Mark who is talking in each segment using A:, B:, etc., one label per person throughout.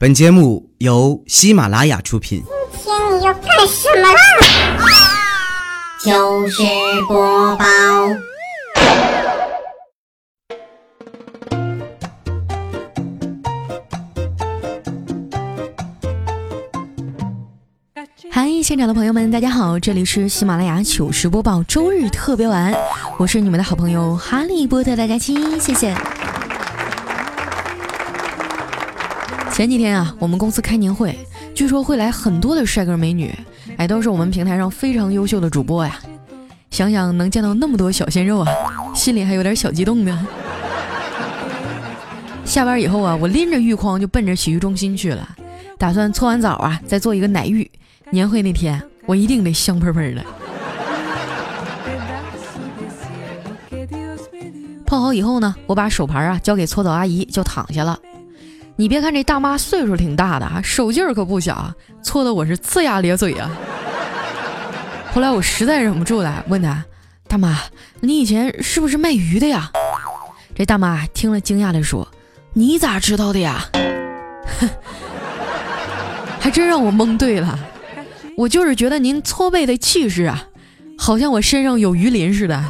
A: 本节目由喜马拉雅出品。
B: 今天你要干什么啦？
C: 糗事播报。
D: 嗨，现场的朋友们，大家好，这里是喜马拉雅糗事播报周日特别晚，我是你们的好朋友哈利波特大家期，谢谢。前几天啊，我们公司开年会，据说会来很多的帅哥美女，哎，都是我们平台上非常优秀的主播呀。想想能见到那么多小鲜肉啊，心里还有点小激动呢。下班以后啊，我拎着浴筐就奔着洗浴中心去了，打算搓完澡啊，再做一个奶浴。年会那天，我一定得香喷喷的。泡好以后呢，我把手牌啊交给搓澡阿姨，就躺下了。你别看这大妈岁数挺大的，手劲儿可不小，搓的我是呲牙咧嘴啊。后来我实在忍不住了，问她：“大妈，你以前是不是卖鱼的呀？”这大妈听了惊讶的说：“你咋知道的呀？”哼，还真让我蒙对了。我就是觉得您搓背的气势啊，好像我身上有鱼鳞似的。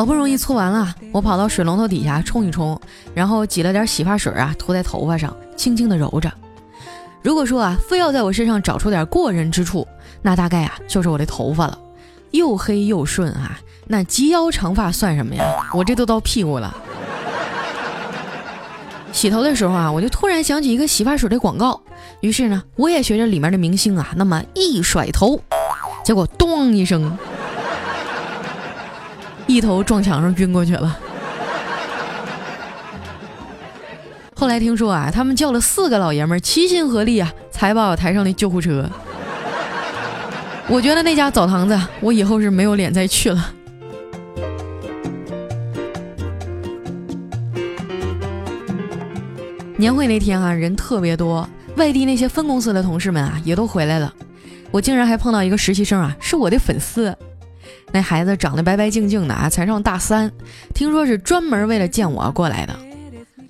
D: 好不容易搓完了，我跑到水龙头底下冲一冲，然后挤了点洗发水啊，涂在头发上，轻轻的揉着。如果说啊，非要在我身上找出点过人之处，那大概啊就是我的头发了，又黑又顺啊。那及腰长发算什么呀？我这都到屁股了。洗头的时候啊，我就突然想起一个洗发水的广告，于是呢，我也学着里面的明星啊，那么一甩头，结果咚一声。一头撞墙上晕过去了。后来听说啊，他们叫了四个老爷们齐心合力啊，才把我抬上了救护车。我觉得那家澡堂子，我以后是没有脸再去了。年会那天啊，人特别多，外地那些分公司的同事们啊，也都回来了。我竟然还碰到一个实习生啊，是我的粉丝。那孩子长得白白净净的啊，才上大三，听说是专门为了见我过来的。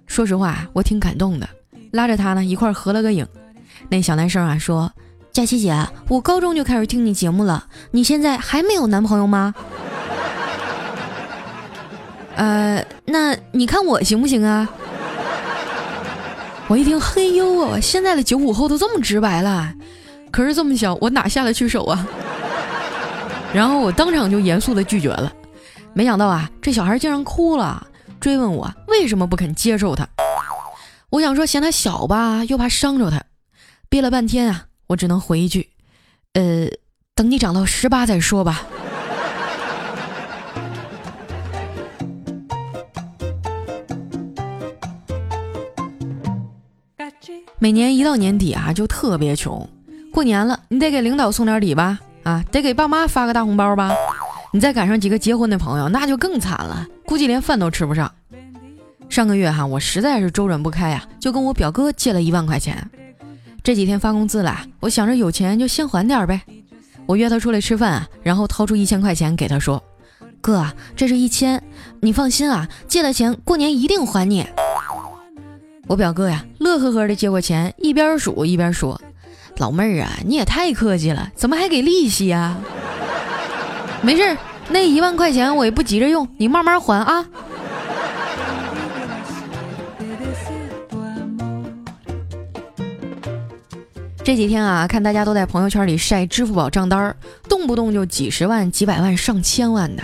D: 说实话，我挺感动的，拉着他呢一块合了个影。那小男生啊说：“佳琪姐，我高中就开始听你节目了，你现在还没有男朋友吗？” 呃，那你看我行不行啊？我一听，嘿呦，现在的九五后都这么直白了，可是这么小，我哪下得去手啊？然后我当场就严肃的拒绝了，没想到啊，这小孩竟然哭了，追问我为什么不肯接受他。我想说嫌他小吧，又怕伤着他，憋了半天啊，我只能回一句，呃，等你长到十八再说吧。每年一到年底啊，就特别穷，过年了，你得给领导送点礼吧。啊，得给爸妈发个大红包吧！你再赶上几个结婚的朋友，那就更惨了，估计连饭都吃不上。上个月哈，我实在是周转不开呀，就跟我表哥借了一万块钱。这几天发工资了，我想着有钱就先还点呗。我约他出来吃饭，然后掏出一千块钱给他说：“哥，这是一千，你放心啊，借的钱过年一定还你。”我表哥呀，乐呵呵的接过钱，一边数一边说。老妹儿啊，你也太客气了，怎么还给利息呀？没事，那一万块钱我也不急着用，你慢慢还啊。这几天啊，看大家都在朋友圈里晒支付宝账单，动不动就几十万、几百万、上千万的，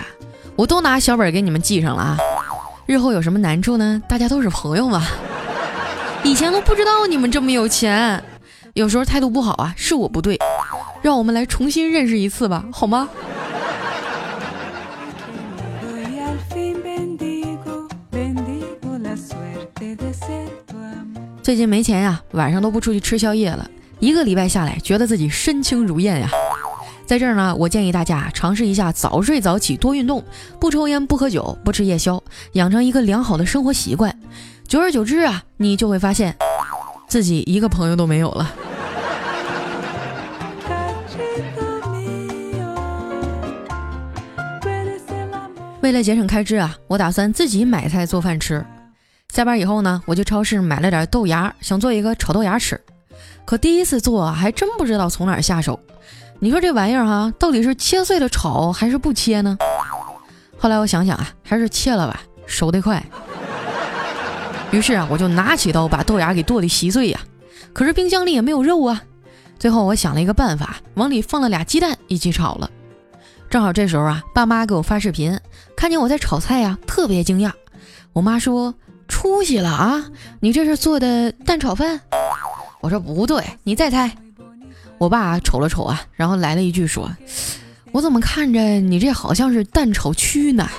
D: 我都拿小本给你们记上了啊。日后有什么难处呢？大家都是朋友嘛。以前都不知道你们这么有钱。有时候态度不好啊，是我不对，让我们来重新认识一次吧，好吗？最近没钱呀，晚上都不出去吃宵夜了，一个礼拜下来，觉得自己身轻如燕呀。在这儿呢，我建议大家尝试一下早睡早起，多运动，不抽烟，不喝酒，不吃夜宵，养成一个良好的生活习惯。久而久之啊，你就会发现自己一个朋友都没有了。为了节省开支啊，我打算自己买菜做饭吃。下班以后呢，我去超市买了点豆芽，想做一个炒豆芽吃。可第一次做，还真不知道从哪下手。你说这玩意儿哈，到底是切碎了炒还是不切呢？后来我想想啊，还是切了吧，熟得快。于是啊，我就拿起刀把豆芽给剁得稀碎呀。可是冰箱里也没有肉啊。最后我想了一个办法，往里放了俩鸡蛋一起炒了。正好这时候啊，爸妈给我发视频，看见我在炒菜呀，特别惊讶。我妈说：“出息了啊，你这是做的蛋炒饭？”我说：“不对，你再猜。”我爸瞅了瞅啊，然后来了一句说：“我怎么看着你这好像是蛋炒蛆呢？”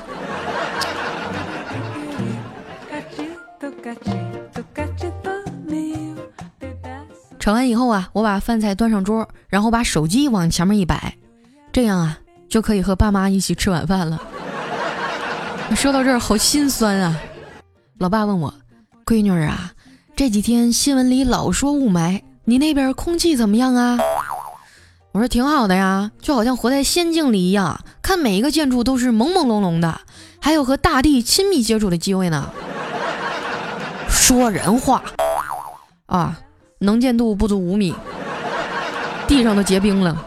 D: 炒完以后啊，我把饭菜端上桌，然后把手机往前面一摆，这样啊。就可以和爸妈一起吃晚饭了。说到这儿，好心酸啊！老爸问我：“闺女儿啊，这几天新闻里老说雾霾，你那边空气怎么样啊？”我说：“挺好的呀，就好像活在仙境里一样，看每一个建筑都是朦朦胧胧的，还有和大地亲密接触的机会呢。”说人话啊，能见度不足五米，地上都结冰了。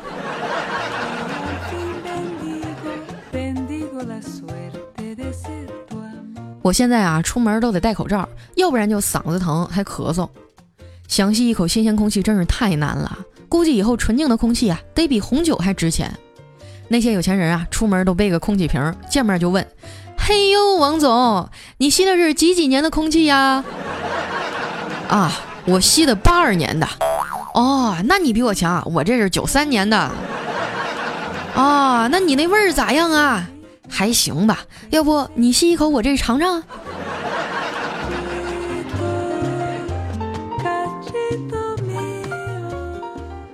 D: 我现在啊，出门都得戴口罩，要不然就嗓子疼还咳嗽。想吸一口新鲜空气真是太难了，估计以后纯净的空气啊，得比红酒还值钱。那些有钱人啊，出门都背个空气瓶，见面就问：“嘿呦，王总，你吸的是几几年的空气呀？” 啊，我吸的八二年的。哦，那你比我强，我这是九三年的。哦，那你那味儿咋样啊？还行吧，要不你吸一口，我这尝尝。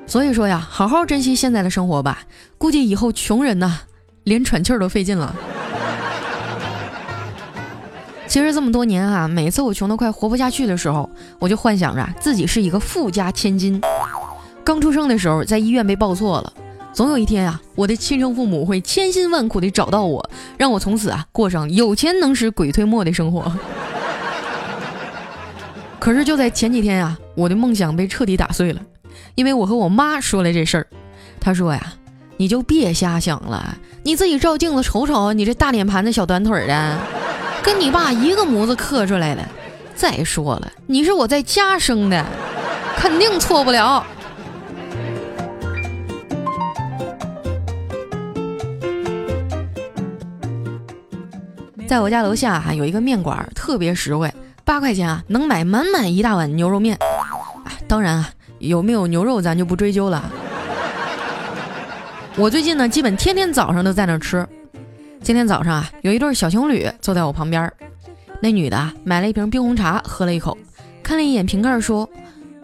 D: 所以说呀，好好珍惜现在的生活吧。估计以后穷人呐，连喘气儿都费劲了。其实这么多年啊，每次我穷得快活不下去的时候，我就幻想着自己是一个富家千金。刚出生的时候，在医院被抱错了。总有一天啊，我的亲生父母会千辛万苦地找到我，让我从此啊过上有钱能使鬼推磨的生活。可是就在前几天啊，我的梦想被彻底打碎了，因为我和我妈说了这事儿。她说呀：“你就别瞎想了，你自己照镜子瞅瞅，你这大脸盘子、小短腿的，跟你爸一个模子刻出来的。再说了，你是我在家生的，肯定错不了。”在我家楼下哈有一个面馆，特别实惠，八块钱啊能买满满一大碗牛肉面。当然啊，有没有牛肉咱就不追究了。我最近呢，基本天天早上都在那儿吃。今天早上啊，有一对小情侣坐在我旁边，那女的买了一瓶冰红茶，喝了一口，看了一眼瓶盖，说：“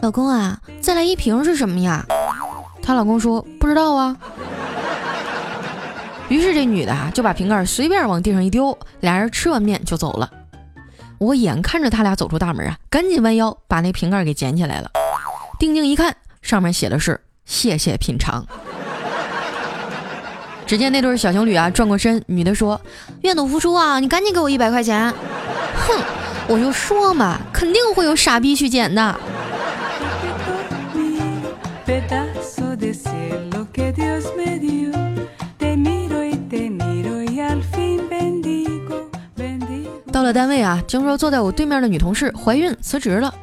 D: 老公啊，再来一瓶是什么呀？”她老公说：“不知道啊。”于是这女的啊就把瓶盖随便往地上一丢，俩人吃完面就走了。我眼看着他俩走出大门啊，赶紧弯腰把那瓶盖给捡起来了。定睛一看，上面写的是“谢谢品尝”。只见那对小情侣啊转过身，女的说：“愿赌服输啊，你赶紧给我一百块钱。”哼，我就说嘛，肯定会有傻逼去捡的。到了单位啊，听说坐在我对面的女同事怀孕辞职了。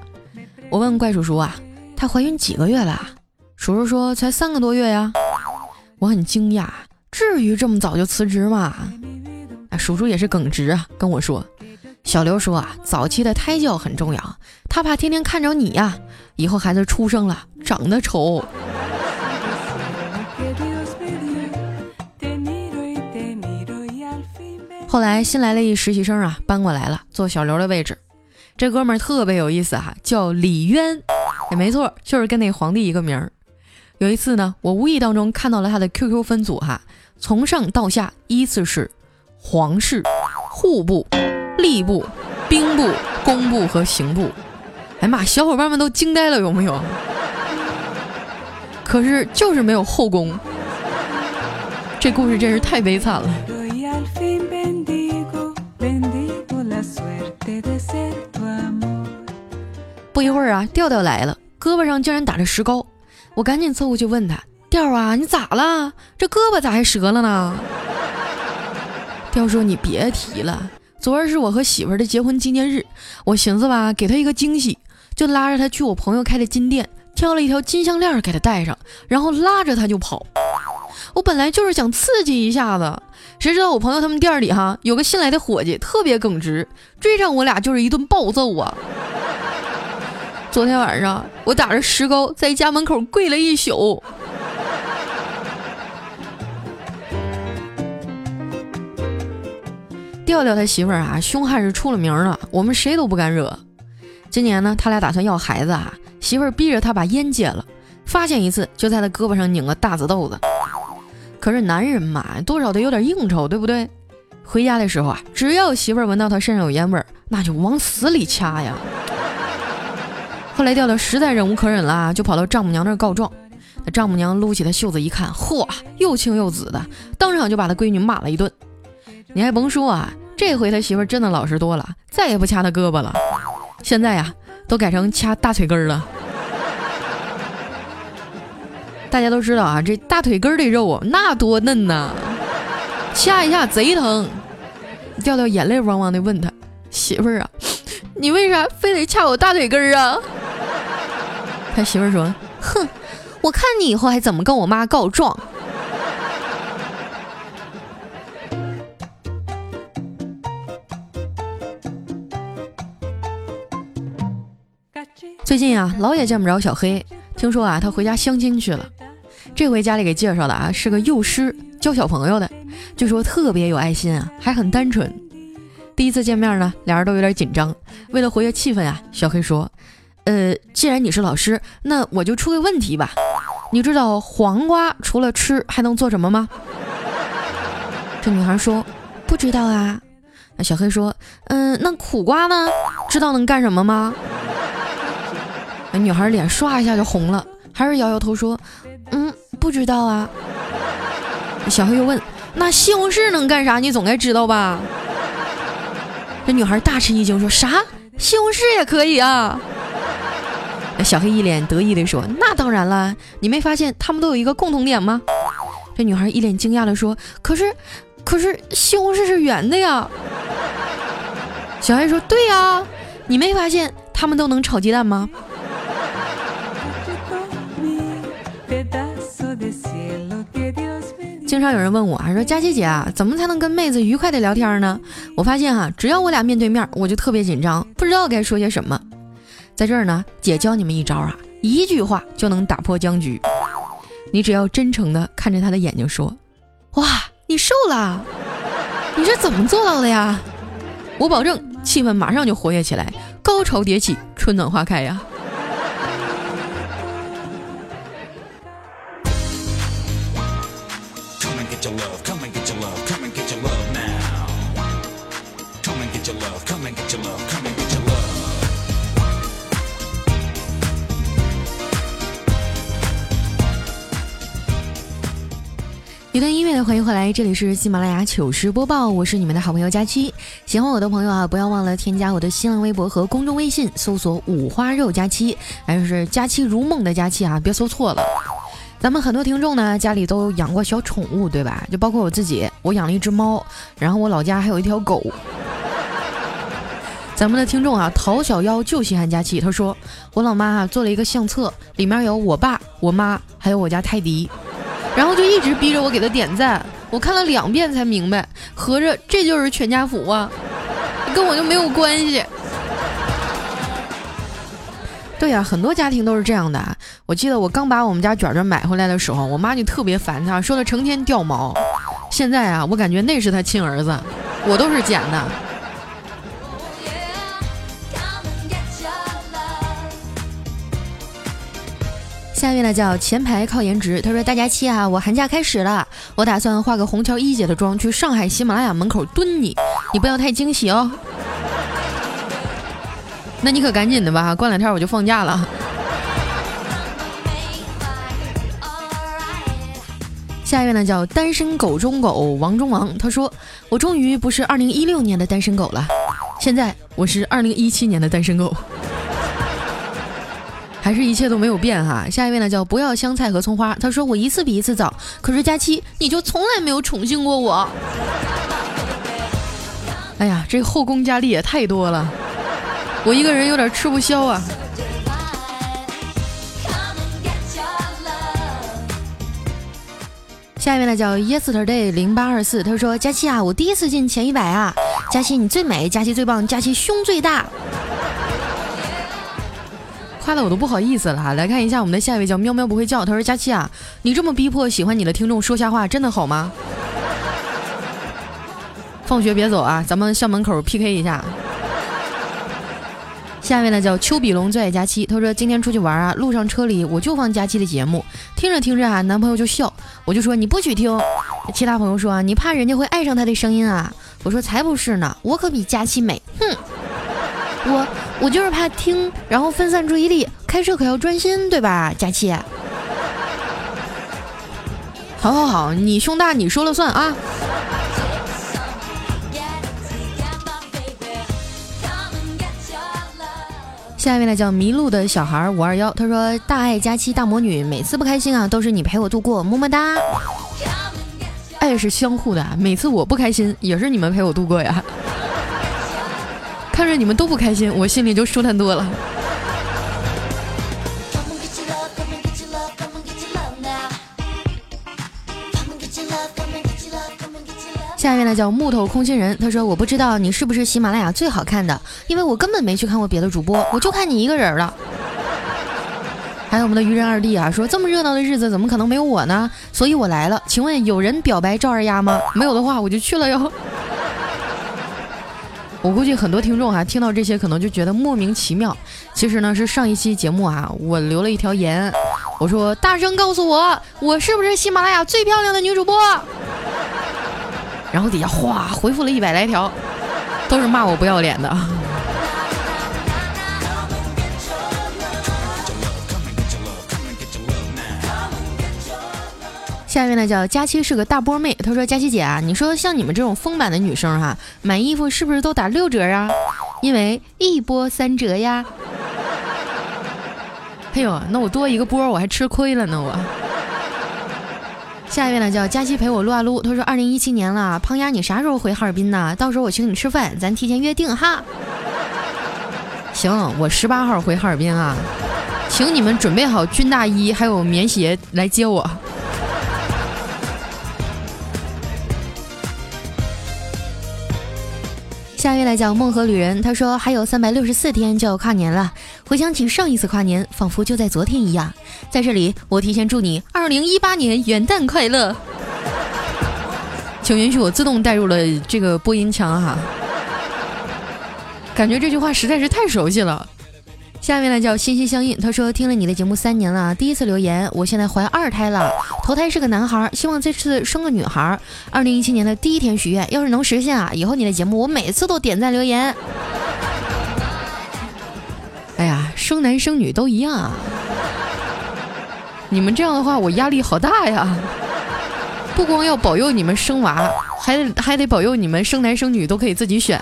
D: 我问怪叔叔啊，她怀孕几个月了？叔叔说才三个多月呀。我很惊讶，至于这么早就辞职吗？啊，叔叔也是耿直啊，跟我说，小刘说啊，早期的胎教很重要，他怕天天看着你呀，以后孩子出生了长得丑。后来新来了一实习生啊，搬过来了，坐小刘的位置。这哥们儿特别有意思哈，叫李渊，也没错，就是跟那皇帝一个名儿。有一次呢，我无意当中看到了他的 QQ 分组哈，从上到下依次是皇室、户部、吏部、兵部、工部和刑部。哎妈，小伙伴们都惊呆了，有没有？可是就是没有后宫。这故事真是太悲惨了。一会儿啊，调调来了，胳膊上竟然打着石膏。我赶紧凑过去问他：“调啊，你咋了？这胳膊咋还折了呢？”调说：“你别提了，昨儿是我和媳妇儿的结婚纪念日，我寻思吧，给她一个惊喜，就拉着她去我朋友开的金店，挑了一条金项链给她戴上，然后拉着她就跑。我本来就是想刺激一下子，谁知道我朋友他们店里哈有个新来的伙计特别耿直，追上我俩就是一顿暴揍啊！昨天晚上我打着石膏在家门口跪了一宿。”调调他媳妇儿啊，凶悍是出了名的，我们谁都不敢惹。今年呢，他俩打算要孩子啊，媳妇儿逼着他把烟戒了，发现一次就在他胳膊上拧个大紫豆子。可是男人嘛，多少得有点应酬，对不对？回家的时候啊，只要媳妇儿闻到他身上有烟味儿，那就往死里掐呀。后来调调实在忍无可忍了，就跑到丈母娘那儿告状。那丈母娘撸起他袖子一看，嚯，又青又紫的，当场就把他闺女骂了一顿。你还甭说啊。这回他媳妇真的老实多了，再也不掐他胳膊了。现在呀，都改成掐大腿根了。大家都知道啊，这大腿根的肉，那多嫩呐，掐一下贼疼。调调眼泪汪汪的问他媳妇儿啊：“你为啥非得掐我大腿根儿啊？” 他媳妇儿说：“哼，我看你以后还怎么跟我妈告状。”最近啊，老也见不着小黑。听说啊，他回家相亲去了。这回家里给介绍的啊，是个幼师，教小朋友的。据说特别有爱心啊，还很单纯。第一次见面呢，俩人都有点紧张。为了活跃气氛啊，小黑说：“呃，既然你是老师，那我就出个问题吧。你知道黄瓜除了吃还能做什么吗？”这女孩说：“不知道啊。”那小黑说：“嗯，那苦瓜呢？知道能干什么吗？”女孩脸唰一下就红了，还是摇摇头说：“嗯，不知道啊。”小黑又问：“那西红柿能干啥？你总该知道吧？”这女孩大吃一惊，说啥？西红柿也可以啊？小黑一脸得意地说：“那当然了，你没发现他们都有一个共同点吗？”这女孩一脸惊讶地说：“可是，可是西红柿是圆的呀。”小黑说：“对呀，你没发现他们都能炒鸡蛋吗？”经常有人问我啊，说佳琪姐啊，怎么才能跟妹子愉快的聊天呢？我发现哈，只要我俩面对面，我就特别紧张，不知道该说些什么。在这儿呢，姐教你们一招啊，一句话就能打破僵局。你只要真诚的看着她的眼睛说：“哇，你瘦了，你是怎么做到的呀？”我保证气氛马上就活跃起来，高潮迭起，春暖花开呀。一段音乐欢迎回来，这里是喜马拉雅糗事播报，我是你们的好朋友佳期。喜欢我的朋友啊，不要忘了添加我的新浪微博和公众微信，搜索五花肉佳期，还是佳期如梦的佳期啊，别搜错了。咱们很多听众呢，家里都养过小宠物，对吧？就包括我自己，我养了一只猫，然后我老家还有一条狗。咱们的听众啊，陶小妖就稀罕佳期，他说我老妈啊做了一个相册，里面有我爸、我妈，还有我家泰迪。然后就一直逼着我给他点赞，我看了两遍才明白，合着这就是全家福啊，跟我就没有关系。对呀，很多家庭都是这样的。我记得我刚把我们家卷卷买回来的时候，我妈就特别烦他，说他成天掉毛。现在啊，我感觉那是他亲儿子，我都是捡的。下面呢叫前排靠颜值，他说大家期啊，我寒假开始了，我打算化个虹桥一姐的妆去上海喜马拉雅门口蹲你，你不要太惊喜哦。那你可赶紧的吧，过两天我就放假了。下一位呢叫单身狗中狗王中王，他说我终于不是二零一六年的单身狗了，现在我是二零一七年的单身狗。还是一切都没有变哈。下一位呢叫不要香菜和葱花，他说我一次比一次早，可是佳期你就从来没有宠幸过我。哎呀，这后宫佳丽也太多了，我一个人有点吃不消啊。下一位呢叫 Yesterday 零八二四，他说佳期啊，我第一次进前一百啊，佳期你最美，佳期最棒，佳期胸最大。夸的我都不好意思了哈，来看一下我们的下一位叫喵喵不会叫，他说佳期啊，你这么逼迫喜欢你的听众说瞎话，真的好吗？放学别走啊，咱们校门口 PK 一下。下一位呢叫丘比龙最爱佳期，他说今天出去玩啊，路上车里我就放佳期的节目，听着听着啊，男朋友就笑，我就说你不许听。其他朋友说啊，你怕人家会爱上他的声音啊？我说才不是呢，我可比佳期美，哼。我我就是怕听，然后分散注意力。开车可要专心，对吧，佳期？好好好，你胸大，你说了算啊。下一位呢叫迷路的小孩五二幺，他说大爱佳期大魔女，每次不开心啊，都是你陪我度过，么么哒。爱是相互的，每次我不开心，也是你们陪我度过呀。看着你们都不开心，我心里就舒坦多了。下一位呢叫木头空心人，他说我不知道你是不是喜马拉雅最好看的，因为我根本没去看过别的主播，我就看你一个人了。还有我们的愚人二弟啊，说这么热闹的日子怎么可能没有我呢？所以我来了，请问有人表白赵二丫吗？没有的话我就去了哟。我估计很多听众啊听到这些可能就觉得莫名其妙。其实呢是上一期节目啊，我留了一条言，我说大声告诉我，我是不是喜马拉雅最漂亮的女主播？然后底下哗回复了一百来条，都是骂我不要脸的。下面呢叫佳期是个大波妹，她说佳期姐啊，你说像你们这种丰满的女生哈，买衣服是不是都打六折啊？因为一波三折呀。哎呦，那我多一个波我还吃亏了呢我。下一位呢叫佳期陪我撸啊撸，他说二零一七年了，胖丫你啥时候回哈尔滨呢？到时候我请你吃饭，咱提前约定哈。行，我十八号回哈尔滨啊，请你们准备好军大衣还有棉鞋来接我。下一位来讲梦和旅人，他说还有三百六十四天就要跨年了，回想起上一次跨年，仿佛就在昨天一样。在这里，我提前祝你二零一八年元旦快乐。请允许我自动带入了这个播音腔哈，感觉这句话实在是太熟悉了。下面呢叫心心相印，他说听了你的节目三年了，第一次留言，我现在怀二胎了，头胎是个男孩，希望这次生个女孩。二零一七年的第一天许愿，要是能实现啊，以后你的节目我每次都点赞留言。哎呀，生男生女都一样啊！你们这样的话，我压力好大呀！不光要保佑你们生娃，还得还得保佑你们生男生女都可以自己选。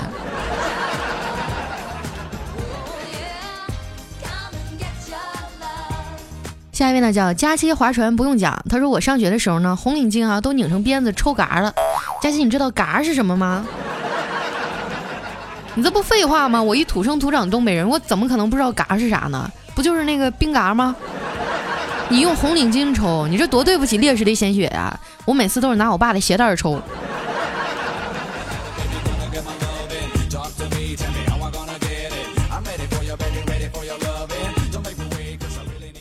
D: 下一位呢叫佳期划船不用讲，他说我上学的时候呢，红领巾啊都拧成辫子抽嘎了。佳期，你知道嘎是什么吗？你这不废话吗？我一土生土长东北人，我怎么可能不知道嘎是啥呢？不就是那个冰嘎吗？你用红领巾抽，你这多对不起烈士的鲜血呀！我每次都是拿我爸的鞋带抽。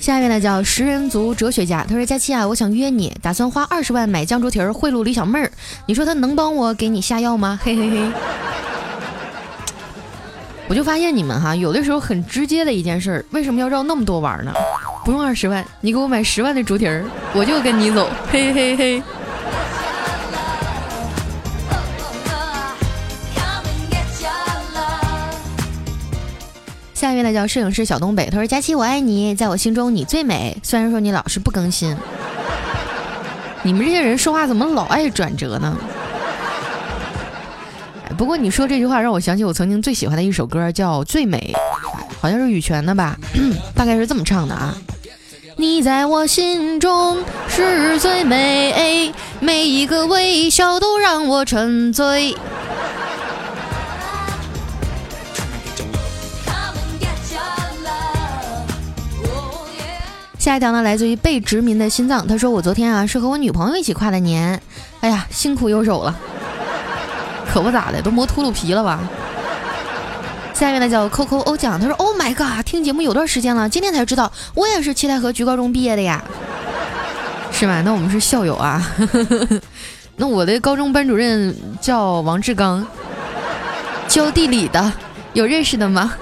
D: 下一位呢叫食人族哲学家，他说：“佳期啊，我想约你，打算花二十万买酱猪蹄儿贿赂李小妹儿，你说他能帮我给你下药吗？”嘿嘿嘿，我就发现你们哈，有的时候很直接的一件事，为什么要绕那么多弯呢？不用二十万，你给我买十万的猪蹄儿，我就跟你走，嘿嘿嘿。位呢叫摄影师小东北，他说：“佳期我爱你，在我心中你最美。虽然说你老是不更新，你们这些人说话怎么老爱转折呢？不过你说这句话让我想起我曾经最喜欢的一首歌，叫《最美》，好像是羽泉的吧，大概是这么唱的啊。你在我心中是最美，每一个微笑都让我沉醉。下一条呢，来自于被殖民的心脏。他说：“我昨天啊是和我女朋友一起跨的年，哎呀，辛苦右手了，可不咋的，都磨秃噜皮了吧。”下面呢叫 Coco 欧酱，他说：“Oh my god，听节目有段时间了，今天才知道我也是七台河局高中毕业的呀，是吧？那我们是校友啊。那我的高中班主任叫王志刚，教地理的，有认识的吗？”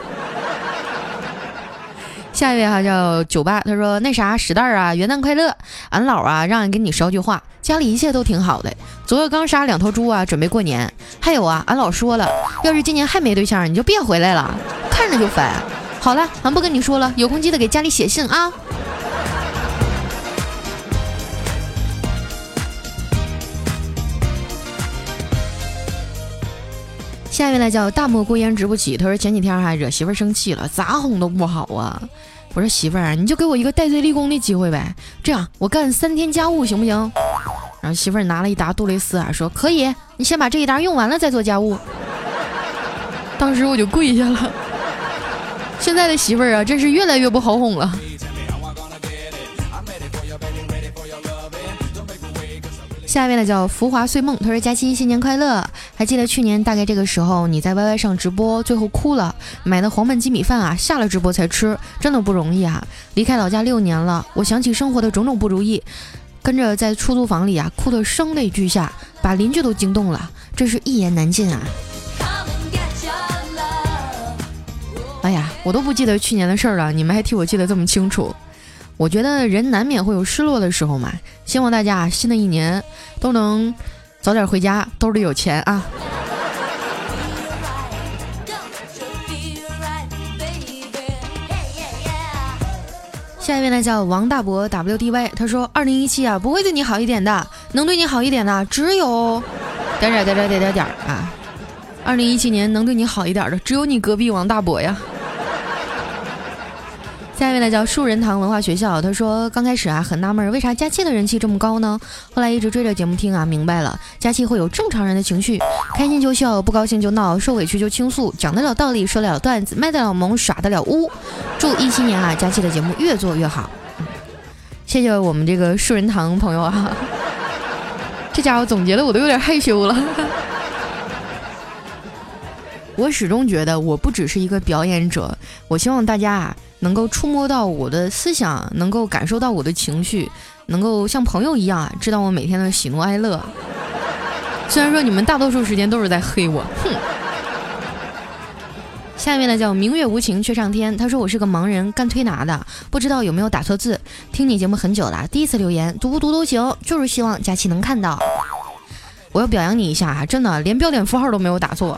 D: 下一位哈叫酒吧，他说那啥石蛋啊，元旦快乐！俺老啊，让俺给你捎句话，家里一切都挺好的。昨儿刚杀两头猪啊，准备过年。还有啊，俺老说了，要是今年还没对象，你就别回来了，看着就烦。好了，俺不跟你说了，有空记得给家里写信啊。下面呢叫大漠孤烟直不起。他说前几天还惹媳妇生气了，咋哄都不好啊。我说媳妇儿，你就给我一个戴罪立功的机会呗。这样我干三天家务行不行？然后媳妇儿拿了一沓杜蕾斯啊，说可以，你先把这一沓用完了再做家务。当时我就跪下了。现在的媳妇儿啊，真是越来越不好哄了。下面呢叫浮华碎梦，他说佳期新年快乐。还记得去年大概这个时候你在 YY 上直播，最后哭了，买的黄焖鸡米饭啊下了直播才吃，真的不容易啊。离开老家六年了，我想起生活的种种不如意，跟着在出租房里啊哭得声泪俱下，把邻居都惊动了，真是一言难尽啊。哎呀，我都不记得去年的事儿了，你们还替我记得这么清楚。我觉得人难免会有失落的时候嘛，希望大家新的一年都能早点回家，兜里有钱啊。下一位呢叫王大伯 WDY，他说二零一七啊不会对你好一点的，能对你好一点的只有点点点点点点点啊。二零一七年能对你好一点的只有你隔壁王大伯呀。下一位呢叫树人堂文化学校，他说刚开始啊很纳闷，为啥佳期的人气这么高呢？后来一直追着节目听啊，明白了，佳期会有正常人的情绪，开心就笑，不高兴就闹，受委屈就倾诉，讲得了道理，说得了段子，卖得了萌，耍得了污。祝一七年啊佳期的节目越做越好。谢谢我们这个树人堂朋友啊，这家伙总结的我都有点害羞了。我始终觉得我不只是一个表演者，我希望大家啊。能够触摸到我的思想，能够感受到我的情绪，能够像朋友一样啊，知道我每天的喜怒哀乐。虽然说你们大多数时间都是在黑我，哼。下面呢叫明月无情却上天，他说我是个盲人，干推拿的，不知道有没有打错字。听你节目很久了，第一次留言，读不读都行，就是希望佳琪能看到。我要表扬你一下啊，真的连标点符号都没有打错。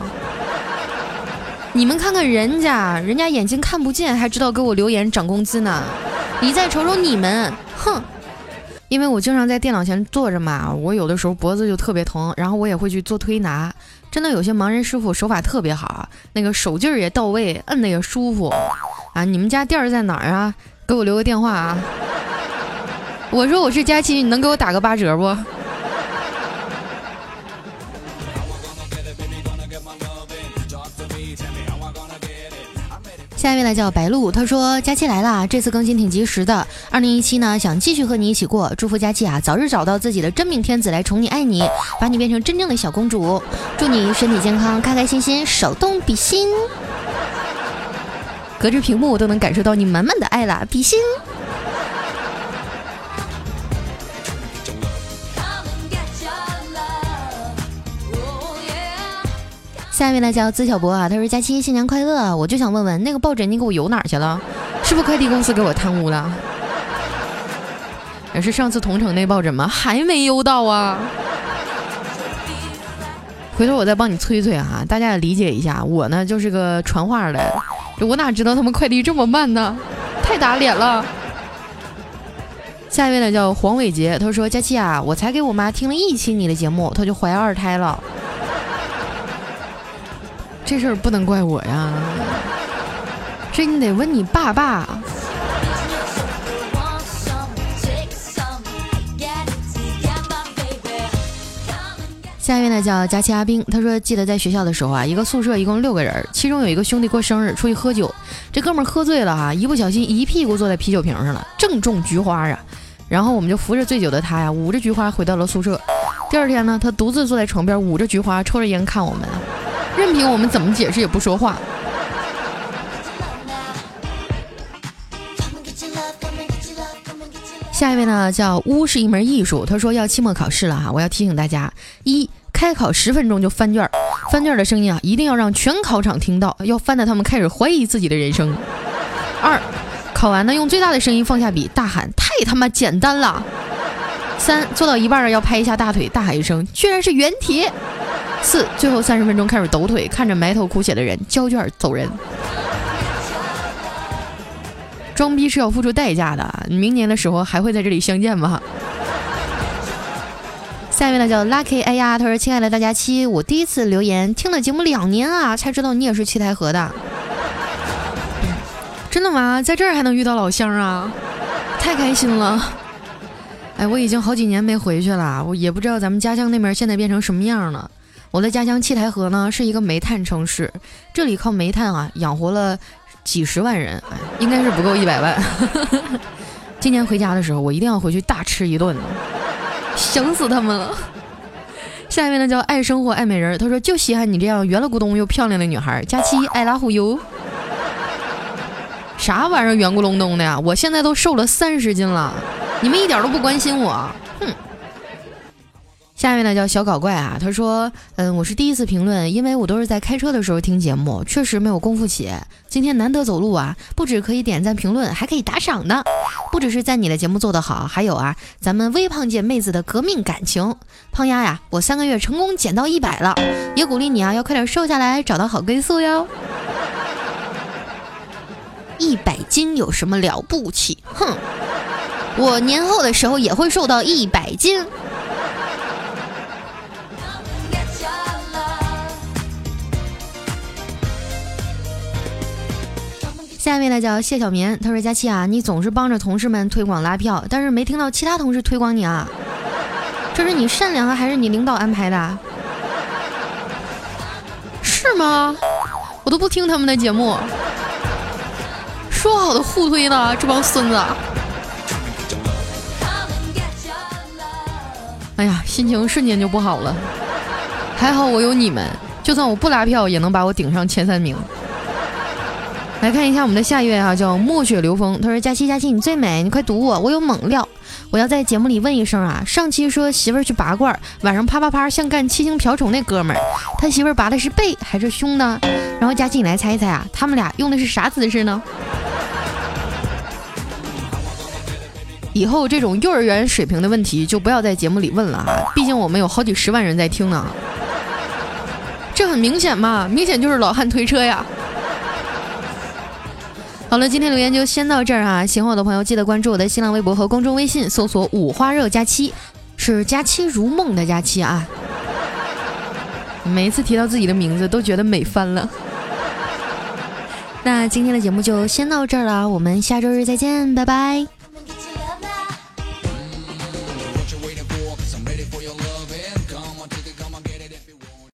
D: 你们看看人家，人家眼睛看不见，还知道给我留言涨工资呢。你再瞅瞅你们，哼！因为我经常在电脑前坐着嘛，我有的时候脖子就特别疼，然后我也会去做推拿。真的有些盲人师傅手法特别好，那个手劲儿也到位，摁的也舒服啊。你们家店儿在哪儿啊？给我留个电话啊。我说我是佳琪，你能给我打个八折不？下一位呢叫白露，他说佳期来啦，这次更新挺及时的。二零一七呢，想继续和你一起过，祝福佳期啊，早日找到自己的真命天子来宠你爱你，把你变成真正的小公主。祝你身体健康，开开心心，手动比心。隔着屏幕我都能感受到你满满的爱啦，比心。下一位呢叫资小博啊，他说佳期新年快乐，我就想问问那个抱枕你给我邮哪儿去了？是不是快递公司给我贪污了？也是上次同城那抱枕吗？还没邮到啊？回头我再帮你催催哈，大家也理解一下，我呢就是个传话的，我哪知道他们快递这么慢呢？太打脸了。下一位呢叫黄伟杰，他说佳期啊，我才给我妈听了一期你的节目，她就怀二胎了。这事儿不能怪我呀，这你得问你爸爸。下一位呢叫佳琪阿冰，他说记得在学校的时候啊，一个宿舍一共六个人，其中有一个兄弟过生日出去喝酒，这哥们儿喝醉了哈，一不小心一屁股坐在啤酒瓶上了，正中菊花啊。然后我们就扶着醉酒的他呀，捂着菊花回到了宿舍。第二天呢，他独自坐在床边，捂着菊花，抽着烟看我们，任凭我们怎么解释也不说话。下一位呢叫巫是一门艺术，他说要期末考试了哈，我要提醒大家一。开考十分钟就翻卷儿，翻卷儿的声音啊，一定要让全考场听到，要翻的他们开始怀疑自己的人生。二，考完呢用最大的声音放下笔，大喊太他妈简单了。三，做到一半儿要拍一下大腿，大喊一声居然是原题。四，最后三十分钟开始抖腿，看着埋头苦写的人交卷走人。装逼是要付出代价的，明年的时候还会在这里相见吗？下面呢叫 Lucky，哎呀，他说：“亲爱的大家七，我第一次留言，听了节目两年啊，才知道你也是七台河的，真的吗？在这儿还能遇到老乡啊，太开心了！哎，我已经好几年没回去了，我也不知道咱们家乡那边现在变成什么样了。我的家乡七台河呢，是一个煤炭城市，这里靠煤炭啊养活了几十万人，应该是不够一百万。今年回家的时候，我一定要回去大吃一顿。”想死他们了。下一位呢叫爱生活爱美人，他说就稀罕你这样圆了咕咚又漂亮的女孩。佳期爱拉虎油，啥玩意儿圆咕隆咚的呀？我现在都瘦了三十斤了，你们一点都不关心我，下一位呢叫小搞怪啊，他说，嗯，我是第一次评论，因为我都是在开车的时候听节目，确实没有功夫写。今天难得走路啊，不止可以点赞评论，还可以打赏呢。不只是赞你的节目做得好，还有啊，咱们微胖界妹子的革命感情。胖丫呀，我三个月成功减到一百了，也鼓励你啊，要快点瘦下来，找到好归宿哟。一百斤有什么了不起？哼，我年后的时候也会瘦到一百斤。下一位呢叫谢小棉，他说：“佳期啊，你总是帮着同事们推广拉票，但是没听到其他同事推广你啊，这是你善良啊，还是你领导安排的？是吗？我都不听他们的节目，说好的互推呢，这帮孙子！哎呀，心情瞬间就不好了。还好我有你们，就算我不拉票，也能把我顶上前三名。”来看一下我们的下一位啊，叫墨雪流风。他说：“佳期，佳期，你最美，你快读我，我有猛料。我要在节目里问一声啊，上期说媳妇儿去拔罐，晚上啪啪啪像干七星瓢虫那哥们儿，他媳妇儿拔的是背还是胸呢？然后佳期，你来猜一猜啊，他们俩用的是啥姿势呢？以后这种幼儿园水平的问题就不要在节目里问了啊，毕竟我们有好几十万人在听呢。这很明显嘛，明显就是老汉推车呀。”好了，今天留言就先到这儿啊。喜欢我的朋友，记得关注我的新浪微博和公众微信，搜索“五花肉佳期”，是“佳期如梦”的佳期啊。每一次提到自己的名字，都觉得美翻了。那今天的节目就先到这儿了，我们下周日再见，拜拜。